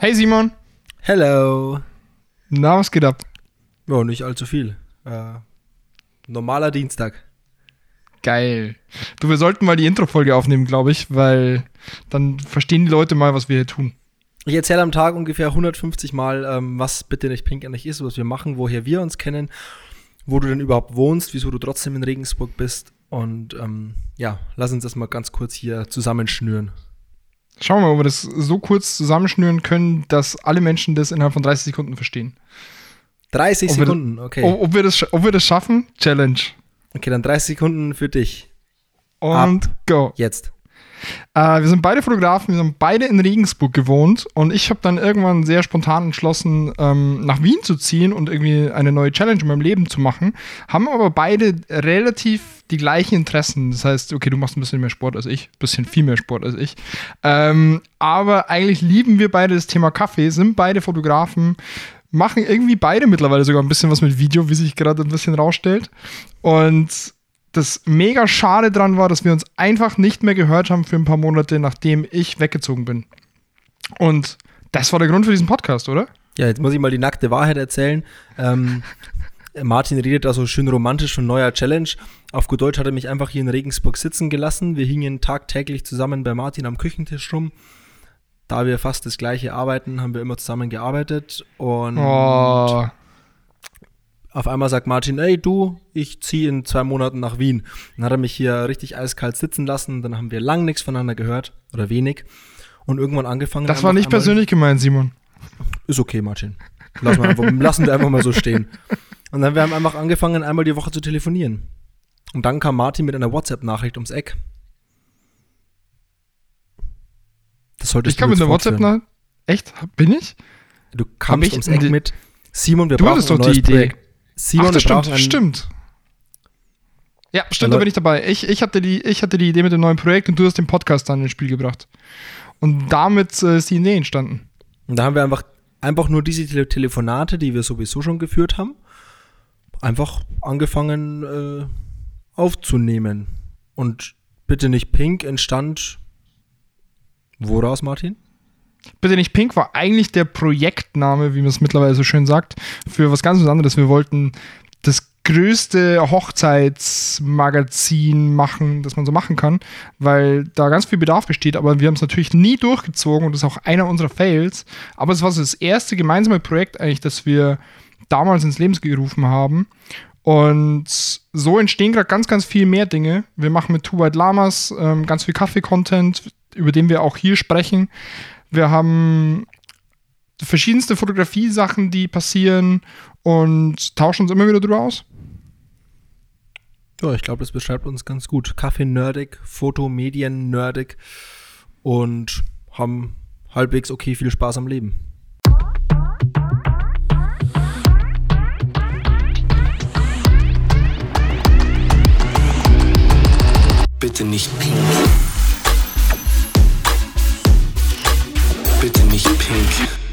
Hey Simon. Hello. Na, was geht ab? Ja, nicht allzu viel. Äh, normaler Dienstag. Geil. Du, wir sollten mal die Intro-Folge aufnehmen, glaube ich, weil dann verstehen die Leute mal, was wir hier tun. Ich erzähle am Tag ungefähr 150 Mal, ähm, was bitte nicht Pink eigentlich ist, was wir machen, woher wir uns kennen, wo du denn überhaupt wohnst, wieso du trotzdem in Regensburg bist. Und ähm, ja, lass uns das mal ganz kurz hier zusammenschnüren. Schauen wir mal, ob wir das so kurz zusammenschnüren können, dass alle Menschen das innerhalb von 30 Sekunden verstehen. 30 Ob Sekunden, okay. Ob, ob, wir das, ob wir das schaffen? Challenge. Okay, dann 30 Sekunden für dich. Und go. Jetzt. Äh, wir sind beide Fotografen, wir haben beide in Regensburg gewohnt und ich habe dann irgendwann sehr spontan entschlossen, ähm, nach Wien zu ziehen und irgendwie eine neue Challenge in meinem Leben zu machen. Haben aber beide relativ die gleichen Interessen. Das heißt, okay, du machst ein bisschen mehr Sport als ich, ein bisschen viel mehr Sport als ich. Ähm, aber eigentlich lieben wir beide das Thema Kaffee, sind beide Fotografen, machen irgendwie beide mittlerweile sogar ein bisschen was mit Video, wie sich gerade ein bisschen rausstellt. Und das mega schade dran war, dass wir uns einfach nicht mehr gehört haben für ein paar Monate, nachdem ich weggezogen bin. Und das war der Grund für diesen Podcast, oder? Ja, jetzt muss ich mal die nackte Wahrheit erzählen. Ähm, Martin redet da so schön romantisch von neuer Challenge. Auf gut Deutsch hat er mich einfach hier in Regensburg sitzen gelassen. Wir hingen tagtäglich zusammen bei Martin am Küchentisch rum. Da wir fast das gleiche arbeiten, haben wir immer zusammen gearbeitet. Und Oh, auf einmal sagt Martin, ey du, ich ziehe in zwei Monaten nach Wien. Dann hat er mich hier richtig eiskalt sitzen lassen. Dann haben wir lang nichts voneinander gehört. Oder wenig. Und irgendwann angefangen. das war nicht persönlich gemeint, Simon. ist okay, Martin. Lassen wir, einfach, lassen wir einfach mal so stehen. Und dann wir haben einfach angefangen, einmal die Woche zu telefonieren. Und dann kam Martin mit einer WhatsApp-Nachricht ums Eck. Das solltest Ich kam du mit jetzt einer WhatsApp fortführen. nach. Echt? Bin ich? Du kamst ich ums Eck mit Simon, wir Du brauchen hattest ein doch die neues Idee. Projekt. Simon, Ach, das stimmt, stimmt. Ja, stimmt, da bin ich dabei. Ich, ich, hatte die, ich hatte die Idee mit dem neuen Projekt und du hast den Podcast dann ins Spiel gebracht. Und damit äh, ist die Idee entstanden. Und da haben wir einfach, einfach nur diese Tele Telefonate, die wir sowieso schon geführt haben, einfach angefangen äh, aufzunehmen. Und bitte nicht Pink entstand woraus, Martin? Bitte nicht Pink war eigentlich der Projektname, wie man es mittlerweile so schön sagt, für was ganz anderes. Wir wollten das größte Hochzeitsmagazin machen, das man so machen kann, weil da ganz viel Bedarf besteht, aber wir haben es natürlich nie durchgezogen und das ist auch einer unserer Fails. Aber es war so das erste gemeinsame Projekt eigentlich, das wir damals ins Leben gerufen haben. Und so entstehen gerade ganz, ganz viel mehr Dinge. Wir machen mit Two White Lamas ähm, ganz viel Kaffee-Content, über den wir auch hier sprechen. Wir haben verschiedenste Fotografie-Sachen, die passieren und tauschen uns immer wieder drüber aus. Ja, ich glaube, das beschreibt uns ganz gut. Kaffee-nerdig, Foto-Medien-nerdig und haben halbwegs okay viel Spaß am Leben. Bitte nicht pink. Bitte nicht pink.